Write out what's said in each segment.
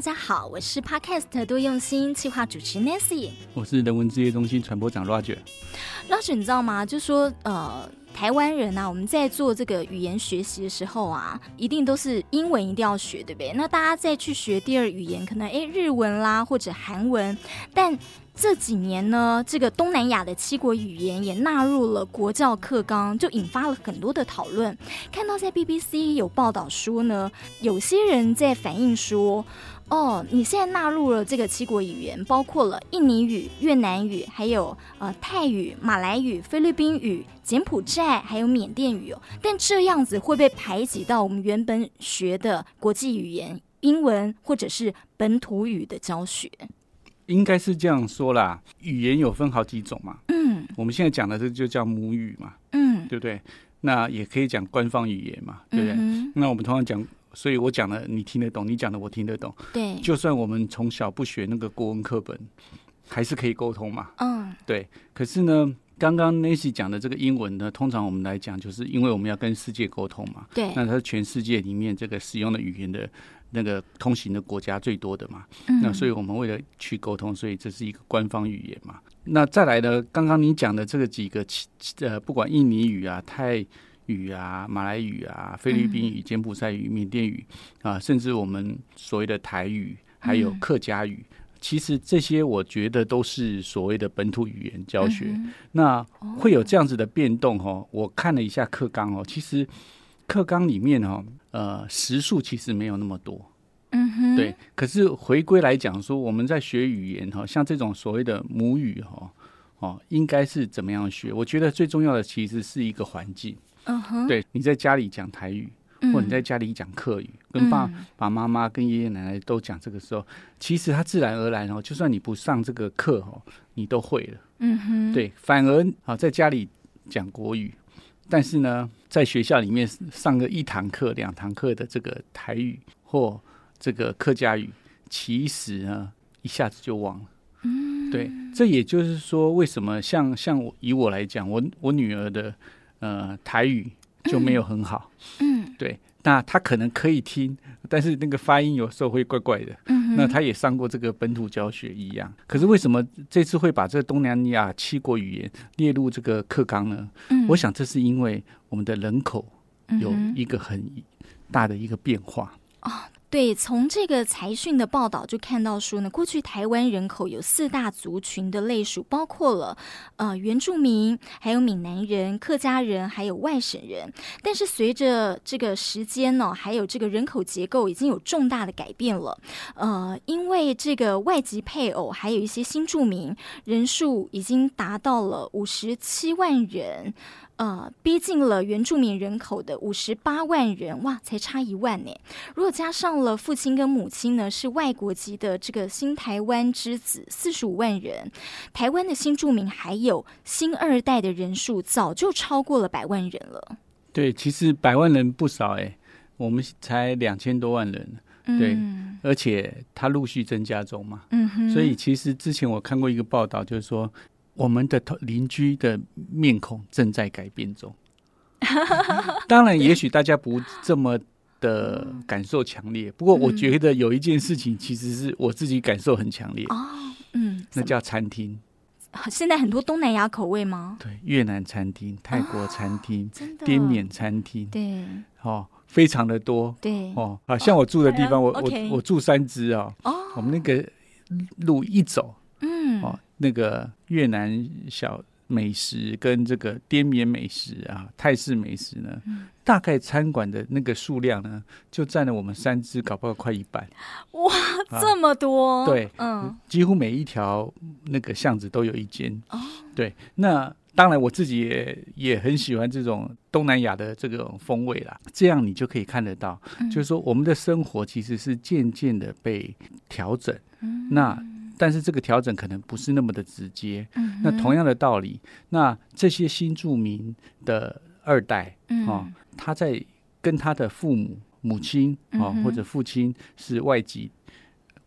大家好，我是 Podcast 多用心企划主持 Nancy，我是人文之夜中心传播长 Roger。Roger，你知道吗？就说呃，台湾人啊，我们在做这个语言学习的时候啊，一定都是英文一定要学，对不对？那大家再去学第二语言，可能诶日文啦或者韩文，但这几年呢，这个东南亚的七国语言也纳入了国教课纲，就引发了很多的讨论。看到在 BBC 有报道说呢，有些人在反映说，哦，你现在纳入了这个七国语言，包括了印尼语、越南语，还有呃泰语、马来语、菲律宾语、柬埔寨，还有缅甸语哦。但这样子会被排挤到我们原本学的国际语言英文，或者是本土语的教学。应该是这样说啦，语言有分好几种嘛。嗯，我们现在讲的这就叫母语嘛。嗯，对不对？那也可以讲官方语言嘛，对不对？嗯、那我们通常讲，所以我讲的你听得懂，你讲的我听得懂。对，就算我们从小不学那个国文课本，还是可以沟通嘛。嗯，对。可是呢，刚刚 Nancy 讲的这个英文呢，通常我们来讲，就是因为我们要跟世界沟通嘛。对。那它是全世界里面这个使用的语言的。那个通行的国家最多的嘛，嗯，那所以我们为了去沟通，所以这是一个官方语言嘛。那再来呢，刚刚你讲的这个几个，呃，不管印尼语啊、泰语啊、马来语啊、菲律宾语、柬埔寨语、缅甸语啊，甚至我们所谓的台语，还有客家语，其实这些我觉得都是所谓的本土语言教学。那会有这样子的变动哦。我看了一下课纲哦，其实。课纲里面哦，呃，时数其实没有那么多，嗯哼，对。可是回归来讲说，我们在学语言哈，像这种所谓的母语哈，哦，应该是怎么样学？我觉得最重要的其实是一个环境，嗯哼，对。你在家里讲台语，或者你在家里讲客语，跟爸爸妈妈、跟爷爷奶奶都讲这个时候，其实他自然而然哦，就算你不上这个课哦，你都会了，嗯哼，对。反而啊，在家里讲国语。但是呢，在学校里面上个一堂课、两堂课的这个台语或这个客家语，其实呢一下子就忘了。嗯，对，这也就是说，为什么像像我以我来讲，我我女儿的呃台语就没有很好。嗯，对。那他可能可以听，但是那个发音有时候会怪怪的。嗯，那他也上过这个本土教学一样。可是为什么这次会把这个东南亚七国语言列入这个课纲呢？嗯，我想这是因为我们的人口有一个很大的一个变化。哦。对，从这个财讯的报道就看到说呢，过去台湾人口有四大族群的类属，包括了呃原住民，还有闽南人、客家人，还有外省人。但是随着这个时间呢，还有这个人口结构已经有重大的改变了。呃，因为这个外籍配偶，还有一些新住民人数已经达到了五十七万人。呃，逼近了原住民人口的五十八万人，哇，才差一万呢。如果加上了父亲跟母亲呢，是外国籍的这个新台湾之子，四十五万人。台湾的新住民还有新二代的人数，早就超过了百万人了。对，其实百万人不少哎，我们才两千多万人，对，嗯、而且它陆续增加中嘛。嗯哼。所以其实之前我看过一个报道，就是说。我们的邻居的面孔正在改变中，当然，也许大家不这么的感受强烈。不过，我觉得有一件事情，其实是我自己感受很强烈。哦，嗯，那叫餐厅。现在很多东南亚口味吗？对，越南餐厅、泰国餐厅、滇缅餐厅，对，哦，非常的多。对，哦，啊，像我住的地方，我我我住三只啊。哦，我们那个路一走。那个越南小美食跟这个滇缅美食啊，泰式美食呢，嗯、大概餐馆的那个数量呢，就占了我们三芝搞不好快一半。哇，这么多！啊、对，嗯，几乎每一条那个巷子都有一间。哦，对，那当然我自己也也很喜欢这种东南亚的这种风味啦。这样你就可以看得到，嗯、就是说我们的生活其实是渐渐的被调整。嗯，那。但是这个调整可能不是那么的直接。嗯，那同样的道理，那这些新住民的二代，嗯、哦，他在跟他的父母、母亲哦，嗯、或者父亲是外籍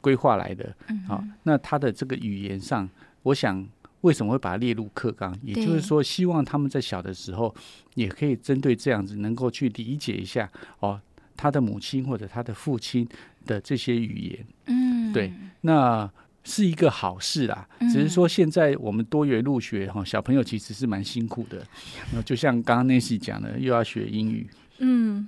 规划来的，嗯、哦，那他的这个语言上，我想为什么会把它列入课纲？也就是说，希望他们在小的时候也可以针对这样子，能够去理解一下哦。他的母亲或者他的父亲的这些语言。嗯，对，那是一个好事啦。只是说现在我们多元入学哈，小朋友其实是蛮辛苦的。那就像刚刚 Nancy 讲的，又要学英语，嗯，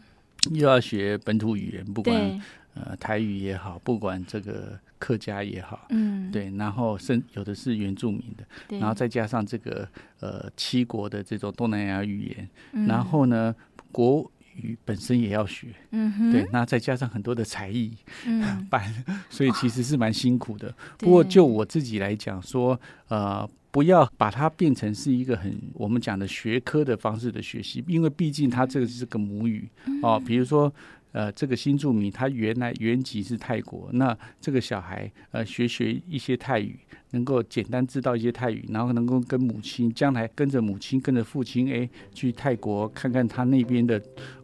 又要学本土语言，不管呃台语也好，不管这个客家也好，嗯，对，然后甚有的是原住民的，然后再加上这个呃七国的这种东南亚语言，嗯。然后呢国语本身也要学，嗯哼，对，那再加上很多的才艺嗯，班，所以其实是蛮辛苦的。不过就我自己来讲，说呃，不要把它变成是一个很我们讲的学科的方式的学习，因为毕竟它这个是个母语哦，比如说。呃，这个新住民他原来原籍是泰国，那这个小孩呃学学一些泰语，能够简单知道一些泰语，然后能够跟母亲将来跟着母亲跟着父亲哎去泰国看看他那边的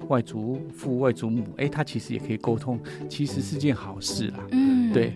外祖父外祖母，哎，他其实也可以沟通，其实是件好事啦。嗯，对。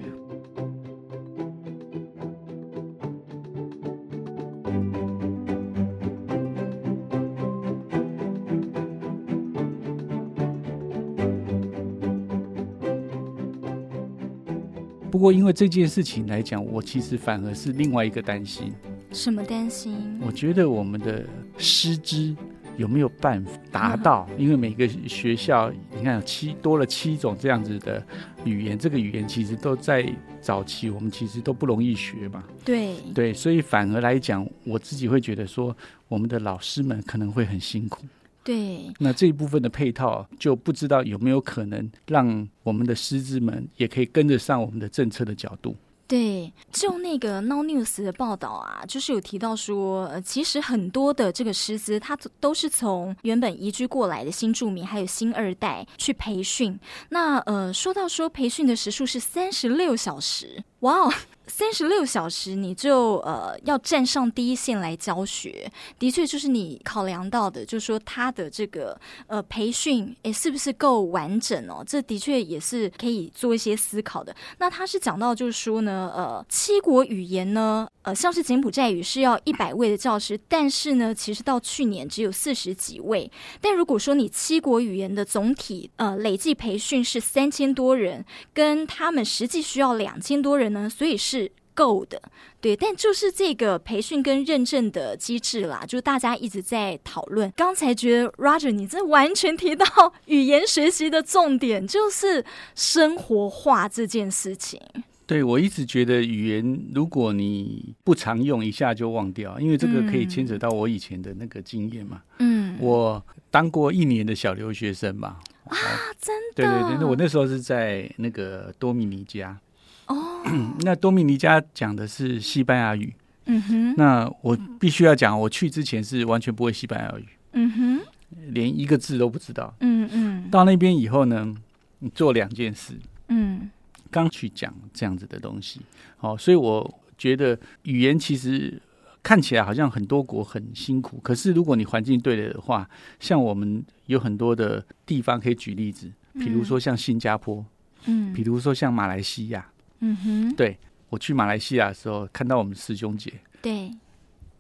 不过，因为这件事情来讲，我其实反而是另外一个担心。什么担心？我觉得我们的师资有没有办法达到？因为每个学校，你看有七多了七种这样子的语言，这个语言其实都在早期，我们其实都不容易学嘛。对对，所以反而来讲，我自己会觉得说，我们的老师们可能会很辛苦。对，那这一部分的配套就不知道有没有可能让我们的师资们也可以跟得上我们的政策的角度。对，就那个 Now News 的报道啊，就是有提到说，呃，其实很多的这个师资，他都是从原本移居过来的新住民，还有新二代去培训。那呃，说到说培训的时数是三十六小时，哇哦！三十六小时，你就呃要站上第一线来教学，的确就是你考量到的，就是说他的这个呃培训，诶，是不是够完整哦？这的确也是可以做一些思考的。那他是讲到就是说呢，呃，七国语言呢，呃，像是柬埔寨语是要一百位的教师，但是呢，其实到去年只有四十几位。但如果说你七国语言的总体呃累计培训是三千多人，跟他们实际需要两千多人呢，所以是。够的，对，但就是这个培训跟认证的机制啦，就大家一直在讨论。刚才觉得 Roger，你这完全提到语言学习的重点，就是生活化这件事情。对，我一直觉得语言，如果你不常用，一下就忘掉，因为这个可以牵扯到我以前的那个经验嘛。嗯，我当过一年的小留学生嘛。啊，真的？对对对，那我那时候是在那个多米尼加。哦，那多米尼加讲的是西班牙语。嗯哼，那我必须要讲，我去之前是完全不会西班牙语。嗯哼，连一个字都不知道。嗯嗯，到那边以后呢，你做两件事。嗯，刚去讲这样子的东西。好，所以我觉得语言其实看起来好像很多国很辛苦，可是如果你环境对了的话，像我们有很多的地方可以举例子，比如说像新加坡，嗯，比如说像马来西亚。嗯哼，对，我去马来西亚的时候，看到我们师兄姐，对，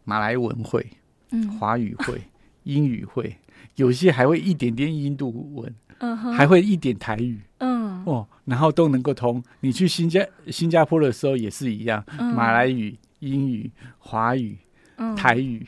马来文会，嗯，华语会，英语会，有些还会一点点印度文，嗯哼，还会一点台语，嗯，哦，然后都能够通。你去新加新加坡的时候也是一样，嗯、马来语、英语、华语、嗯、台语，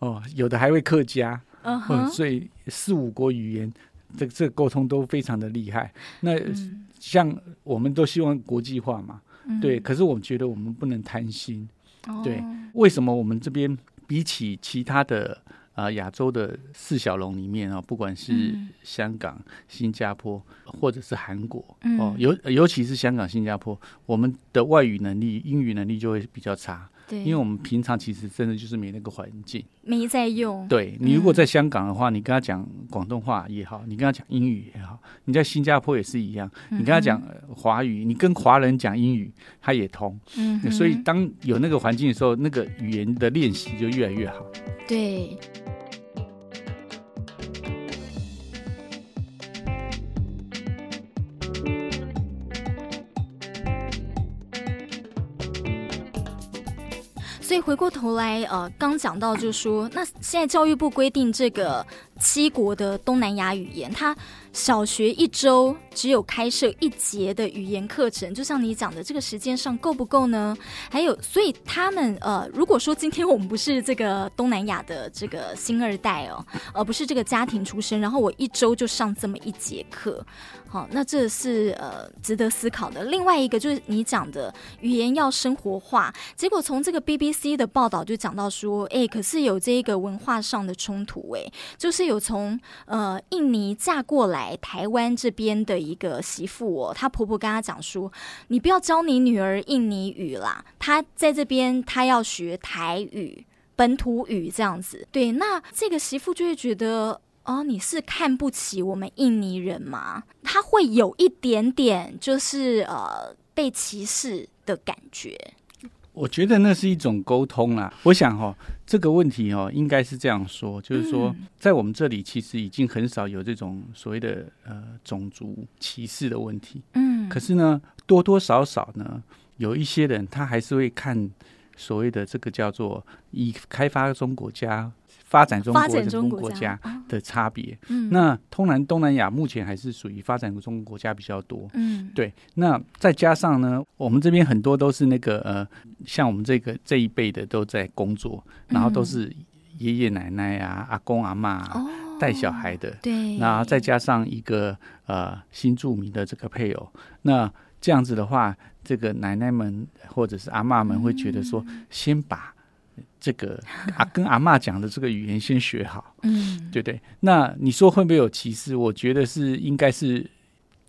哦，有的还会客家，嗯哼，哦、所以四五国语言，这这个沟通都非常的厉害。那。嗯像我们都希望国际化嘛，嗯、对。可是我们觉得我们不能贪心，哦、对。为什么我们这边比起其他的啊呃、亚洲的四小龙里面啊、哦，不管是香港、嗯、新加坡或者是韩国、嗯、哦，尤尤其是香港、新加坡，我们的外语能力、英语能力就会比较差。对，因为我们平常其实真的就是没那个环境，没在用。对，你如果在香港的话，嗯、你跟他讲广东话也好，你跟他讲英语也好，你在新加坡也是一样，你跟他讲华语，你跟华人讲英语，他也通。嗯，所以当有那个环境的时候，那个语言的练习就越来越好。对。所以回过头来，呃，刚讲到就是说，那现在教育部规定这个七国的东南亚语言，它小学一周只有开设一节的语言课程，就像你讲的，这个时间上够不够呢？还有，所以他们呃，如果说今天我们不是这个东南亚的这个新二代哦，而不是这个家庭出身，然后我一周就上这么一节课。好，那这是呃值得思考的。另外一个就是你讲的语言要生活化，结果从这个 BBC 的报道就讲到说，哎，可是有这个文化上的冲突，哎，就是有从呃印尼嫁过来台湾这边的一个媳妇哦，她婆婆跟她讲说，你不要教你女儿印尼语啦，她在这边她要学台语本土语这样子。对，那这个媳妇就会觉得。哦，你是看不起我们印尼人吗？他会有一点点就是呃被歧视的感觉。我觉得那是一种沟通啦。我想哦，这个问题哦，应该是这样说，就是说，在我们这里其实已经很少有这种所谓的呃种族歧视的问题。嗯，可是呢，多多少少呢，有一些人他还是会看所谓的这个叫做以开发中国家。发展中国中国家的差别，嗯，那通南东南亚目前还是属于发展中国家比较多，嗯，对。那再加上呢，我们这边很多都是那个呃，像我们这个这一辈的都在工作，然后都是爷爷奶奶啊、阿公阿嬷带小孩的，对。然后再加上一个呃新住民的这个配偶，那这样子的话，这个奶奶们或者是阿嬷们会觉得说，先把。这个啊，跟阿妈讲的这个语言先学好，嗯，对不对？那你说会不会有歧视？我觉得是应该是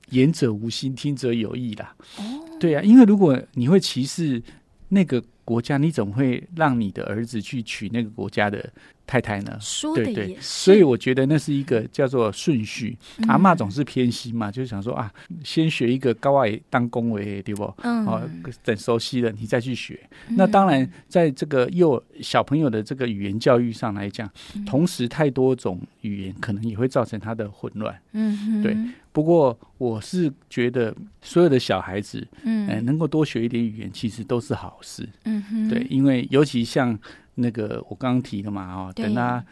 言者无心，听者有意啦。哦，对啊，因为如果你会歧视那个国家，你怎么会让你的儿子去娶那个国家的太太呢？对对，所以我觉得那是一个叫做顺序。嗯、阿嬷总是偏心嘛，就是想说啊，先学一个高外当恭维，对不？嗯。哦，等熟悉了，你再去学。嗯、那当然，在这个幼小朋友的这个语言教育上来讲，嗯、同时太多种语言可能也会造成他的混乱。嗯哼。对。不过我是觉得所有的小孩子，嗯、呃，能够多学一点语言，其实都是好事。嗯哼。对，因为尤其像。那个我刚刚提的嘛，哦，等他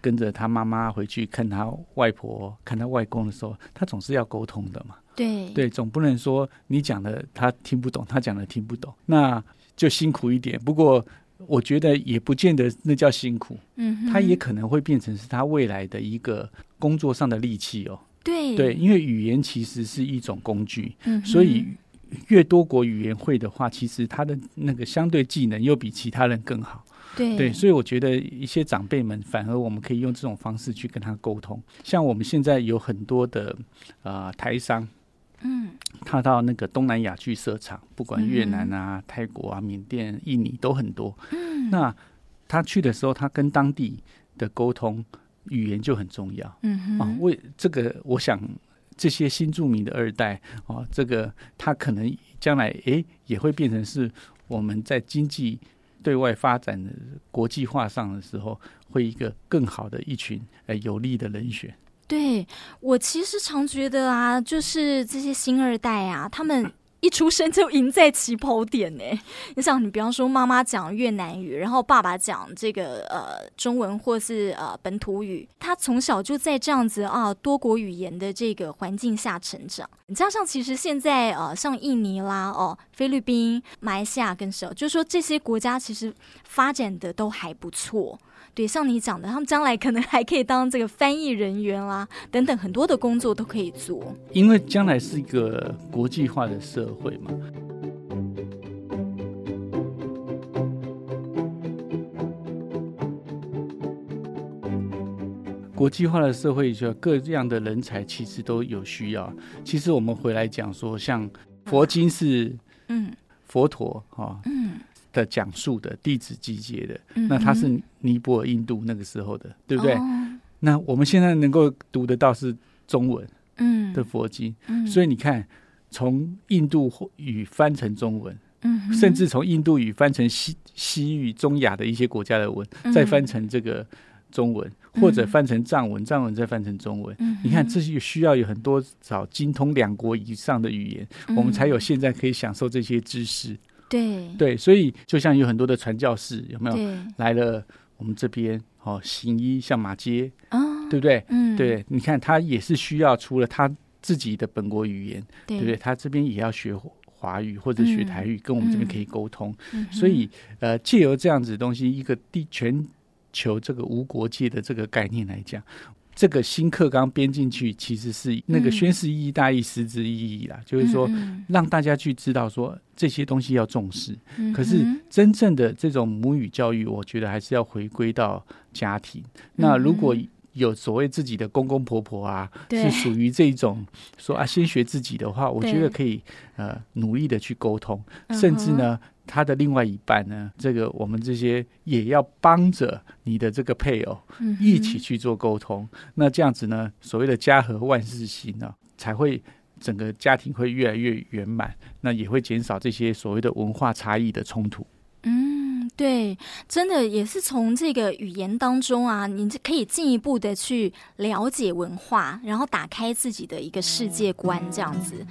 跟着他妈妈回去看他外婆、看他外公的时候，他总是要沟通的嘛。对对，总不能说你讲的他听不懂，他讲的听不懂，那就辛苦一点。不过我觉得也不见得那叫辛苦，嗯，他也可能会变成是他未来的一个工作上的利器哦。对对，因为语言其实是一种工具，嗯，所以越多国语言会的话，其实他的那个相对技能又比其他人更好。对，对，所以我觉得一些长辈们反而我们可以用这种方式去跟他沟通。像我们现在有很多的呃台商，嗯，他到那个东南亚去设厂，不管越南啊、嗯、泰国啊、缅甸、印尼都很多。嗯，那他去的时候，他跟当地的沟通语言就很重要。嗯哼啊，为这个，我想这些新著名的二代哦，这个他可能将来诶也会变成是我们在经济。对外发展的国际化上的时候，会一个更好的一群呃有利的人选。对，我其实常觉得啊，就是这些星二代啊，他们。一出生就赢在起跑点呢！你想，你比方说妈妈讲越南语，然后爸爸讲这个呃中文或是呃本土语，他从小就在这样子啊多国语言的这个环境下成长。加上其实现在呃像印尼啦、哦菲律宾、马来西亚跟什，就是说这些国家其实发展的都还不错。对，像你讲的，他们将来可能还可以当这个翻译人员啦，等等，很多的工作都可以做。因为将来是一个国际化的社会嘛。国际化的社会，就各样的人才其实都有需要。其实我们回来讲说，像佛经是嗯佛陀哈嗯。的讲述的弟子集结的，那他是尼泊尔、印度那个时候的，对不对？哦、那我们现在能够读得到是中文嗯的佛经，嗯、所以你看，从印度语翻成中文，嗯、甚至从印度语翻成西西域、中亚的一些国家的文，嗯、再翻成这个中文，或者翻成藏文，藏文再翻成中文。嗯、你看，这些需要有很多少精通两国以上的语言，嗯、我们才有现在可以享受这些知识。对对，所以就像有很多的传教士有没有对来了我们这边？哦，行医像马街啊，对不对？嗯，对，你看他也是需要除了他自己的本国语言，对，对不对？他这边也要学华语或者学台语，嗯、跟我们这边可以沟通。嗯、所以，呃，借由这样子的东西，一个地全球这个无国界的这个概念来讲。这个新课纲编进去，其实是那个宣示意义大于实质意义啦，嗯、就是说让大家去知道说这些东西要重视。嗯、可是真正的这种母语教育，我觉得还是要回归到家庭。嗯、那如果有所谓自己的公公婆婆啊，是属于这种说啊，先学自己的话，我觉得可以呃努力的去沟通，甚至呢。他的另外一半呢，这个我们这些也要帮着你的这个配偶一起去做沟通。嗯、那这样子呢，所谓的家和万事兴呢，才会整个家庭会越来越圆满。那也会减少这些所谓的文化差异的冲突。嗯，对，真的也是从这个语言当中啊，你可以进一步的去了解文化，然后打开自己的一个世界观，这样子。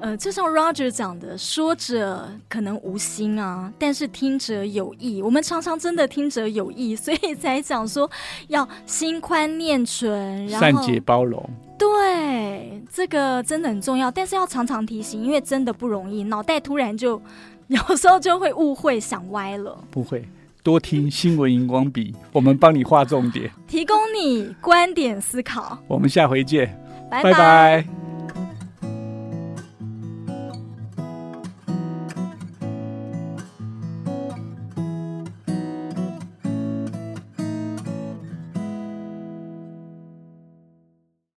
呃，就像 Roger 讲的，说者可能无心啊，但是听者有意。我们常常真的听者有意，所以才讲说要心宽念纯，然后善解包容。对，这个真的很重要，但是要常常提醒，因为真的不容易，脑袋突然就有时候就会误会想歪了。不会，多听新闻荧光笔，我们帮你画重点，提供你观点思考。我们下回见，拜拜。拜拜。